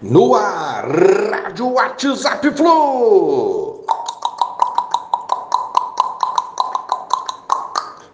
No ar, Rádio WhatsApp Flu.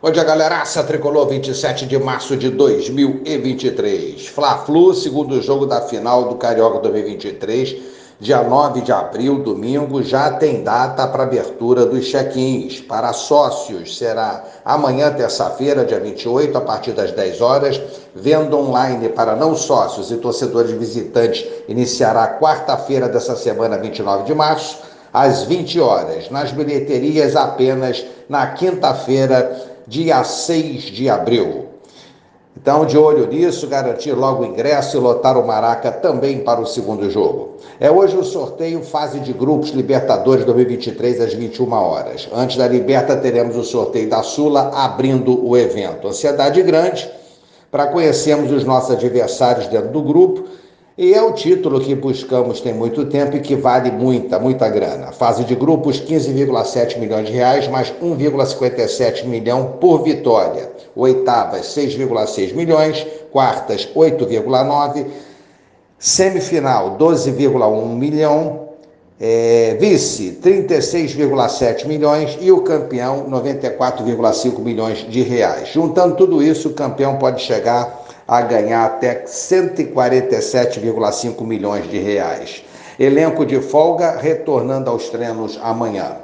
Bom dia, galeraça. Tricolor 27 de março de 2023. Fla-Flu, segundo jogo da final do Carioca 2023 dia 9 de abril, domingo, já tem data para abertura dos check-ins. Para sócios, será amanhã, terça-feira, dia 28, a partir das 10 horas. Venda online para não sócios e torcedores visitantes iniciará quarta-feira dessa semana, 29 de março, às 20 horas. Nas bilheterias, apenas na quinta-feira, dia 6 de abril. Então, de olho nisso, garantir logo o ingresso e lotar o Maraca também para o segundo jogo. É hoje o sorteio fase de grupos Libertadores 2023 às 21 horas. Antes da Liberta teremos o sorteio da Sula abrindo o evento. Ansiedade grande para conhecermos os nossos adversários dentro do grupo e é o título que buscamos tem muito tempo e que vale muita, muita grana. Fase de grupos, 15,7 milhões de reais, mais 1,57 milhão por vitória. Oitavas, 6,6 milhões. Quartas, 8,9. Semifinal, 12,1 milhão. É, vice, 36,7 milhões e o campeão, 94,5 milhões de reais. Juntando tudo isso, o campeão pode chegar a ganhar até 147,5 milhões de reais. Elenco de folga retornando aos treinos amanhã.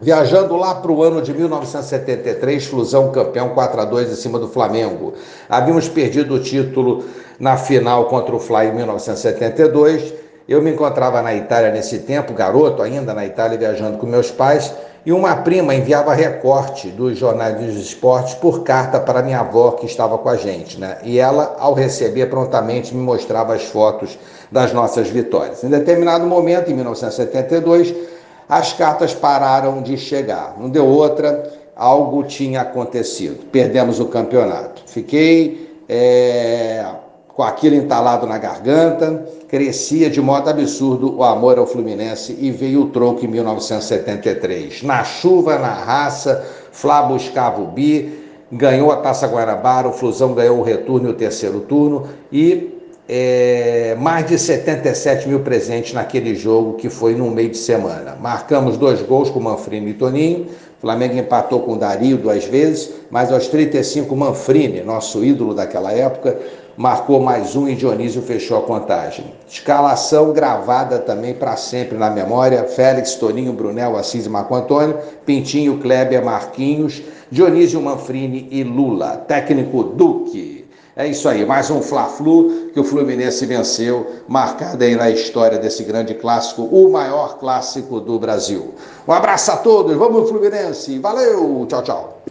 Viajando lá para o ano de 1973, Flusão campeão 4 a 2 em cima do Flamengo. Havíamos perdido o título na final contra o Fly em 1972. Eu me encontrava na Itália nesse tempo, garoto ainda na Itália, viajando com meus pais, e uma prima enviava recorte dos jornais dos esportes por carta para minha avó que estava com a gente, né? E ela, ao receber prontamente, me mostrava as fotos das nossas vitórias. Em determinado momento, em 1972, as cartas pararam de chegar. Não deu outra, algo tinha acontecido. Perdemos o campeonato. Fiquei é, com aquilo entalado na garganta, crescia de modo absurdo o amor ao Fluminense e veio o troco em 1973. Na chuva, na raça, Flá buscava o bi, ganhou a Taça Guanabara, o Flusão ganhou o retorno e o terceiro turno e é, mais de 77 mil presentes naquele jogo que foi no meio de semana. Marcamos dois gols com Manfrini e Toninho. O Flamengo empatou com o Dario duas vezes, mas aos 35 Manfrini, nosso ídolo daquela época, marcou mais um e Dionísio fechou a contagem. Escalação gravada também para sempre na memória: Félix, Toninho, Brunel, Assis e Marco Antônio, Pintinho, Kleber, Marquinhos, Dionísio Manfrini e Lula. Técnico Duque. É isso aí, mais um Fla-Flu que o Fluminense venceu, marcado aí na história desse grande clássico, o maior clássico do Brasil. Um abraço a todos, vamos Fluminense, valeu, tchau, tchau.